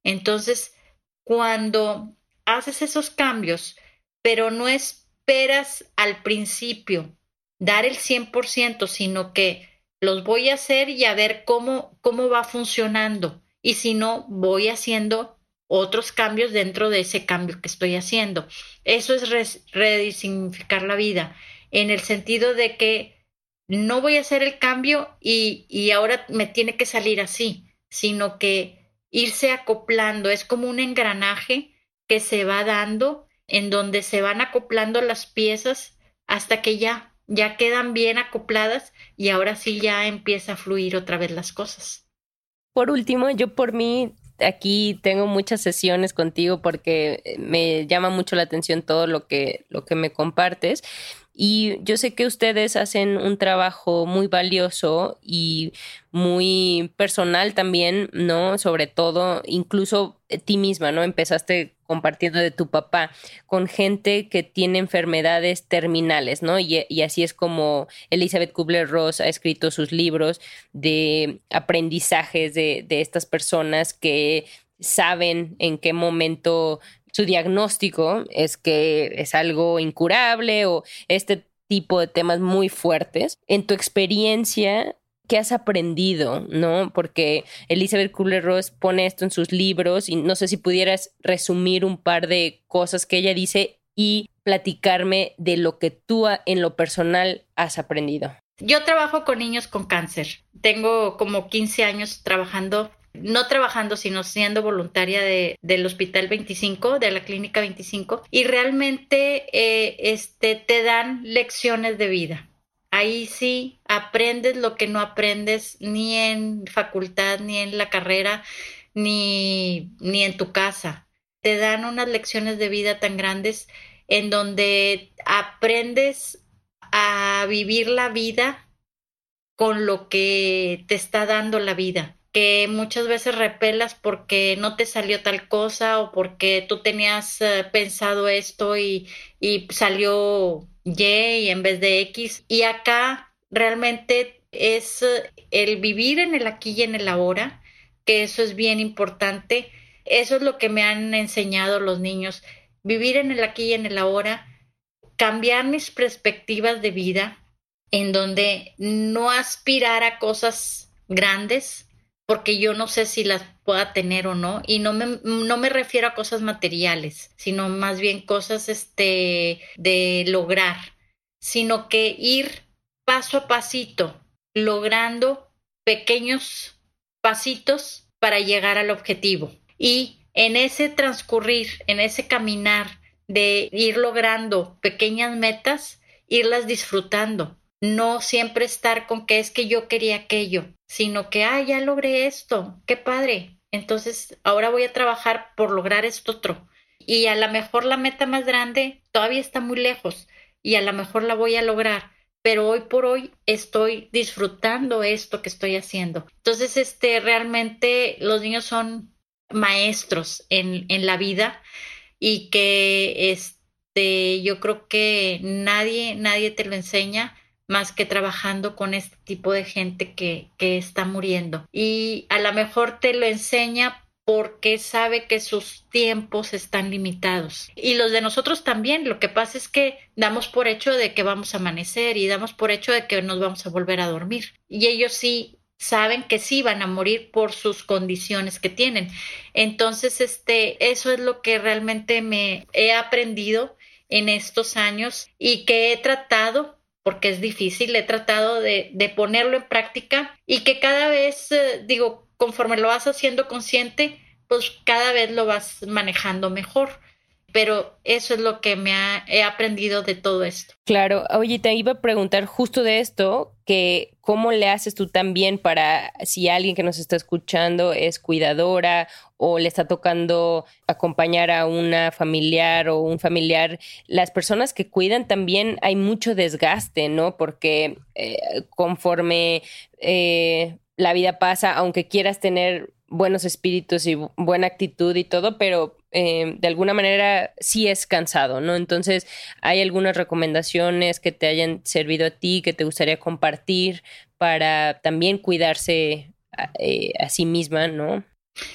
Entonces, cuando haces esos cambios, pero no esperas al principio dar el 100%, sino que los voy a hacer y a ver cómo, cómo va funcionando y si no, voy haciendo otros cambios dentro de ese cambio que estoy haciendo. Eso es redignificar la vida, en el sentido de que no voy a hacer el cambio y, y ahora me tiene que salir así, sino que irse acoplando, es como un engranaje que se va dando, en donde se van acoplando las piezas hasta que ya, ya quedan bien acopladas y ahora sí ya empieza a fluir otra vez las cosas. Por último, yo por mí aquí tengo muchas sesiones contigo porque me llama mucho la atención todo lo que, lo que me compartes. Y yo sé que ustedes hacen un trabajo muy valioso y muy personal también, ¿no? Sobre todo, incluso ti misma, ¿no? Empezaste compartiendo de tu papá con gente que tiene enfermedades terminales, ¿no? Y, y así es como Elizabeth Kubler-Ross ha escrito sus libros de aprendizajes de, de estas personas que saben en qué momento su diagnóstico es que es algo incurable o este tipo de temas muy fuertes. En tu experiencia, ¿qué has aprendido? ¿No? Porque Elizabeth Kubler-Ross pone esto en sus libros y no sé si pudieras resumir un par de cosas que ella dice y platicarme de lo que tú en lo personal has aprendido. Yo trabajo con niños con cáncer. Tengo como 15 años trabajando no trabajando, sino siendo voluntaria de, del Hospital 25, de la Clínica 25, y realmente eh, este, te dan lecciones de vida. Ahí sí aprendes lo que no aprendes ni en facultad, ni en la carrera, ni, ni en tu casa. Te dan unas lecciones de vida tan grandes en donde aprendes a vivir la vida con lo que te está dando la vida que muchas veces repelas porque no te salió tal cosa o porque tú tenías eh, pensado esto y, y, salió Y en vez de X. Y acá realmente es el vivir en el aquí y en el ahora, que eso es bien importante. Eso es lo que me han enseñado los niños. Vivir en el aquí y en el ahora, cambiar mis perspectivas de vida, en donde no aspirar a cosas grandes, porque yo no sé si las pueda tener o no, y no me, no me refiero a cosas materiales, sino más bien cosas este, de lograr, sino que ir paso a pasito, logrando pequeños pasitos para llegar al objetivo. Y en ese transcurrir, en ese caminar de ir logrando pequeñas metas, irlas disfrutando, no siempre estar con que es que yo quería aquello, sino que, ah, ya logré esto, qué padre. Entonces, ahora voy a trabajar por lograr esto otro. Y a lo mejor la meta más grande todavía está muy lejos y a lo mejor la voy a lograr, pero hoy por hoy estoy disfrutando esto que estoy haciendo. Entonces, este, realmente los niños son maestros en, en la vida y que este, yo creo que nadie, nadie te lo enseña más que trabajando con este tipo de gente que, que está muriendo. Y a lo mejor te lo enseña porque sabe que sus tiempos están limitados. Y los de nosotros también. Lo que pasa es que damos por hecho de que vamos a amanecer y damos por hecho de que nos vamos a volver a dormir. Y ellos sí saben que sí van a morir por sus condiciones que tienen. Entonces, este, eso es lo que realmente me he aprendido en estos años y que he tratado porque es difícil, he tratado de, de ponerlo en práctica y que cada vez, eh, digo, conforme lo vas haciendo consciente, pues cada vez lo vas manejando mejor pero eso es lo que me ha, he aprendido de todo esto. Claro, oye, te iba a preguntar justo de esto, que cómo le haces tú también para si alguien que nos está escuchando es cuidadora o le está tocando acompañar a una familiar o un familiar, las personas que cuidan también hay mucho desgaste, ¿no? Porque eh, conforme eh, la vida pasa, aunque quieras tener buenos espíritus y buena actitud y todo, pero eh, de alguna manera sí es cansado, ¿no? Entonces, ¿hay algunas recomendaciones que te hayan servido a ti, que te gustaría compartir para también cuidarse a, eh, a sí misma, ¿no?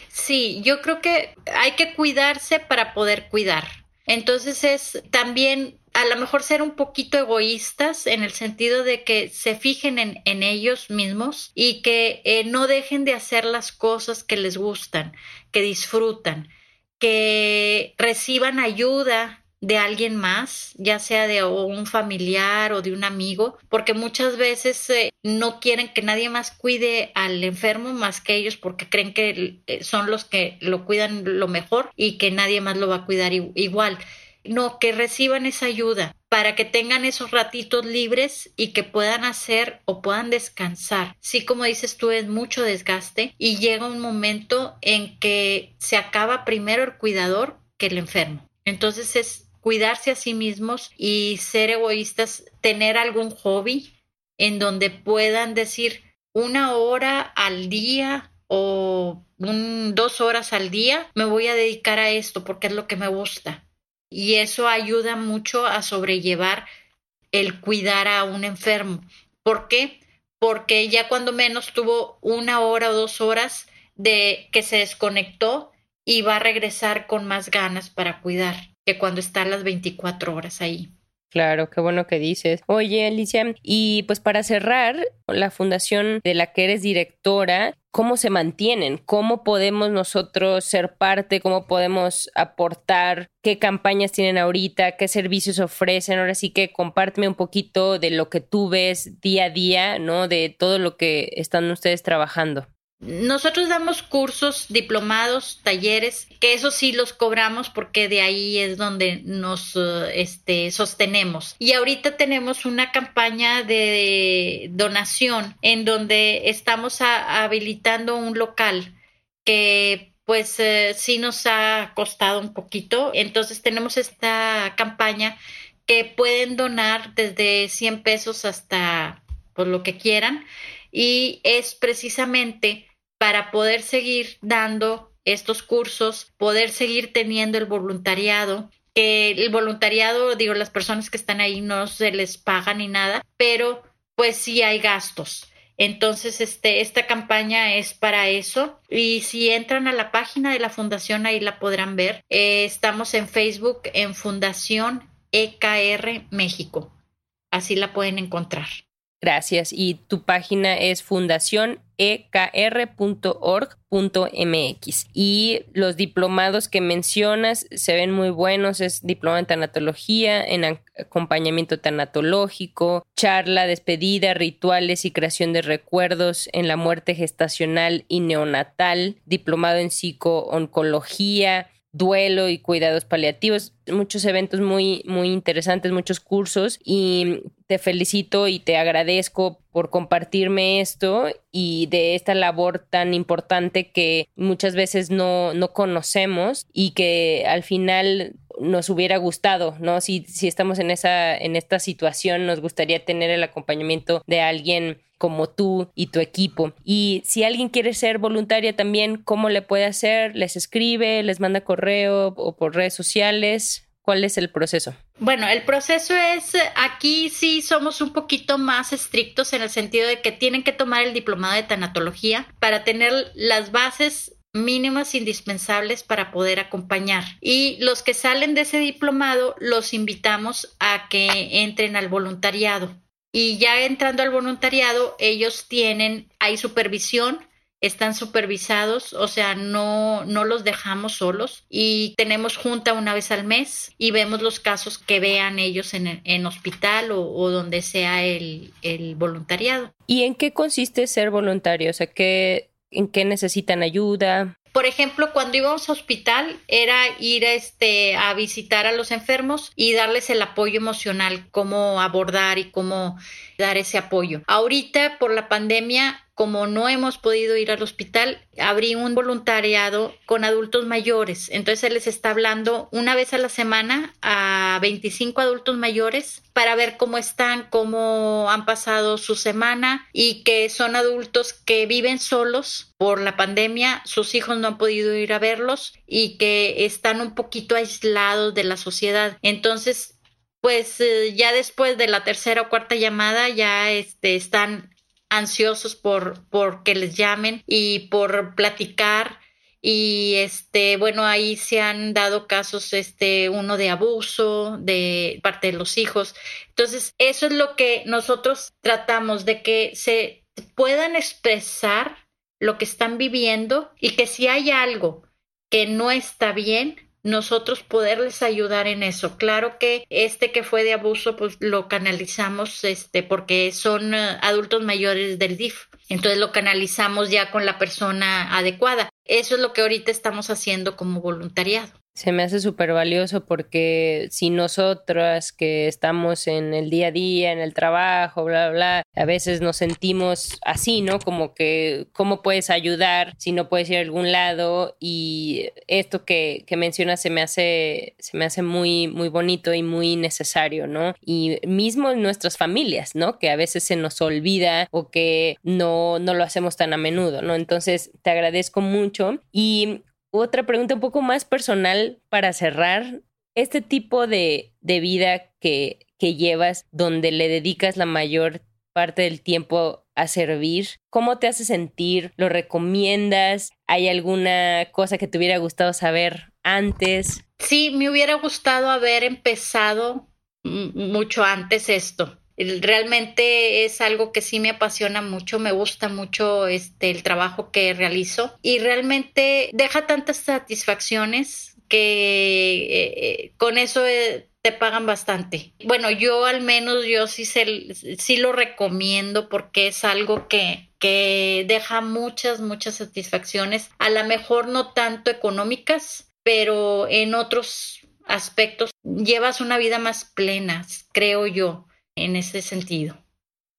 Sí, yo creo que hay que cuidarse para poder cuidar. Entonces es también a lo mejor ser un poquito egoístas en el sentido de que se fijen en, en ellos mismos y que eh, no dejen de hacer las cosas que les gustan, que disfrutan, que reciban ayuda de alguien más, ya sea de un familiar o de un amigo, porque muchas veces eh, no quieren que nadie más cuide al enfermo más que ellos porque creen que eh, son los que lo cuidan lo mejor y que nadie más lo va a cuidar igual. No, que reciban esa ayuda para que tengan esos ratitos libres y que puedan hacer o puedan descansar. Sí, como dices tú, es mucho desgaste y llega un momento en que se acaba primero el cuidador que el enfermo. Entonces es cuidarse a sí mismos y ser egoístas, tener algún hobby en donde puedan decir una hora al día o dos horas al día me voy a dedicar a esto porque es lo que me gusta. Y eso ayuda mucho a sobrellevar el cuidar a un enfermo. ¿Por qué? Porque ya cuando menos tuvo una hora o dos horas de que se desconectó y va a regresar con más ganas para cuidar que cuando están las 24 horas ahí. Claro, qué bueno que dices. Oye, Alicia, y pues para cerrar, la fundación de la que eres directora, ¿cómo se mantienen? ¿Cómo podemos nosotros ser parte? ¿Cómo podemos aportar? ¿Qué campañas tienen ahorita? ¿Qué servicios ofrecen? Ahora sí que compárteme un poquito de lo que tú ves día a día, ¿no? De todo lo que están ustedes trabajando. Nosotros damos cursos, diplomados, talleres, que eso sí los cobramos porque de ahí es donde nos eh, este, sostenemos. Y ahorita tenemos una campaña de donación en donde estamos habilitando un local que pues eh, sí nos ha costado un poquito. Entonces tenemos esta campaña que pueden donar desde 100 pesos hasta pues, lo que quieran y es precisamente para poder seguir dando estos cursos, poder seguir teniendo el voluntariado que el voluntariado, digo, las personas que están ahí no se les paga ni nada, pero pues sí hay gastos. Entonces, este, esta campaña es para eso. Y si entran a la página de la fundación, ahí la podrán ver. Eh, estamos en Facebook en Fundación EKR México. Así la pueden encontrar. Gracias. Y tu página es fundacionekr.org.mx. Y los diplomados que mencionas se ven muy buenos. Es diploma en tanatología, en acompañamiento tanatológico, charla, despedida, rituales y creación de recuerdos en la muerte gestacional y neonatal, diplomado en psico-oncología duelo y cuidados paliativos, muchos eventos muy, muy interesantes, muchos cursos y te felicito y te agradezco por compartirme esto y de esta labor tan importante que muchas veces no, no conocemos y que al final nos hubiera gustado, ¿no? Si, si estamos en esa, en esta situación, nos gustaría tener el acompañamiento de alguien como tú y tu equipo. Y si alguien quiere ser voluntaria también, ¿cómo le puede hacer? ¿Les escribe, les manda correo o por redes sociales? ¿Cuál es el proceso? Bueno, el proceso es, aquí sí somos un poquito más estrictos en el sentido de que tienen que tomar el diplomado de tanatología para tener las bases mínimas indispensables para poder acompañar. Y los que salen de ese diplomado los invitamos a que entren al voluntariado. Y ya entrando al voluntariado, ellos tienen, hay supervisión, están supervisados, o sea, no, no los dejamos solos y tenemos junta una vez al mes y vemos los casos que vean ellos en, en hospital o, donde sea el, el, voluntariado. ¿Y en qué consiste ser voluntario? O sea, ¿qué, ¿en qué necesitan ayuda? Por ejemplo, cuando íbamos a hospital era ir este, a visitar a los enfermos y darles el apoyo emocional, cómo abordar y cómo dar ese apoyo. Ahorita por la pandemia como no hemos podido ir al hospital, abrí un voluntariado con adultos mayores. Entonces se les está hablando una vez a la semana a 25 adultos mayores para ver cómo están, cómo han pasado su semana y que son adultos que viven solos por la pandemia, sus hijos no han podido ir a verlos y que están un poquito aislados de la sociedad. Entonces, pues eh, ya después de la tercera o cuarta llamada ya este, están ansiosos por, por que les llamen y por platicar. Y este bueno ahí se han dado casos este uno de abuso de parte de los hijos. Entonces eso es lo que nosotros tratamos de que se puedan expresar lo que están viviendo y que si hay algo que no está bien nosotros poderles ayudar en eso. Claro que este que fue de abuso, pues lo canalizamos, este, porque son eh, adultos mayores del DIF. Entonces lo canalizamos ya con la persona adecuada. Eso es lo que ahorita estamos haciendo como voluntariado. Se me hace súper valioso porque si nosotras que estamos en el día a día, en el trabajo, bla, bla, a veces nos sentimos así, ¿no? Como que, ¿cómo puedes ayudar si no puedes ir a algún lado? Y esto que, que mencionas se me hace, se me hace muy, muy bonito y muy necesario, ¿no? Y mismo en nuestras familias, ¿no? Que a veces se nos olvida o que no, no lo hacemos tan a menudo, ¿no? Entonces, te agradezco mucho. Y otra pregunta un poco más personal para cerrar. Este tipo de, de vida que, que llevas, donde le dedicas la mayor parte del tiempo a servir, ¿cómo te hace sentir? ¿Lo recomiendas? ¿Hay alguna cosa que te hubiera gustado saber antes? Sí, me hubiera gustado haber empezado mucho antes esto realmente es algo que sí me apasiona mucho, me gusta mucho este el trabajo que realizo y realmente deja tantas satisfacciones que eh, eh, con eso eh, te pagan bastante. Bueno, yo al menos yo sí sí lo recomiendo porque es algo que que deja muchas muchas satisfacciones, a lo mejor no tanto económicas, pero en otros aspectos llevas una vida más plena, creo yo en ese sentido.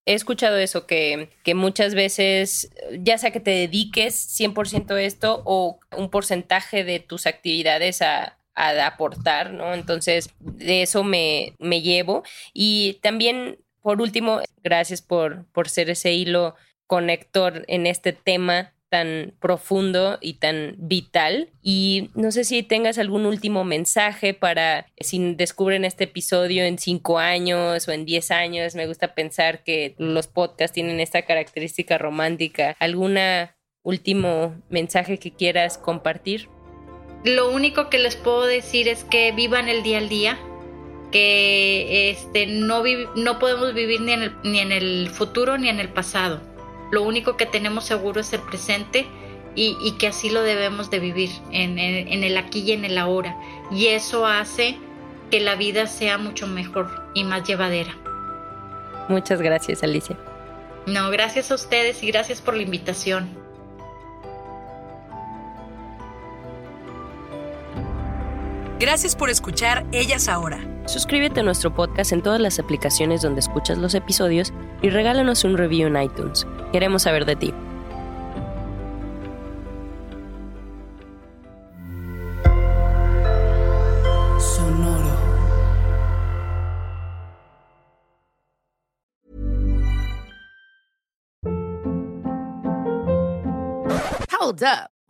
He escuchado eso, que, que muchas veces, ya sea que te dediques 100% a esto o un porcentaje de tus actividades a, a aportar, ¿no? Entonces, de eso me, me llevo. Y también, por último, gracias por, por ser ese hilo conector en este tema tan profundo y tan vital. Y no sé si tengas algún último mensaje para si descubren este episodio en cinco años o en diez años. Me gusta pensar que los podcasts tienen esta característica romántica. ¿Alguna último mensaje que quieras compartir? Lo único que les puedo decir es que vivan el día al día, que este, no, no podemos vivir ni en, ni en el futuro ni en el pasado. Lo único que tenemos seguro es el presente y, que así lo debemos de vivir, en, en el aquí y en el ahora. Y eso hace que la vida sea mucho mejor y más llevadera. Muchas gracias, Alicia. No, gracias a ustedes y gracias por la invitación. Gracias por escuchar Ellas Ahora. Suscríbete a nuestro podcast en todas las aplicaciones donde escuchas los episodios y regálanos un review en iTunes. Queremos saber de ti. Sonoro. Hold up.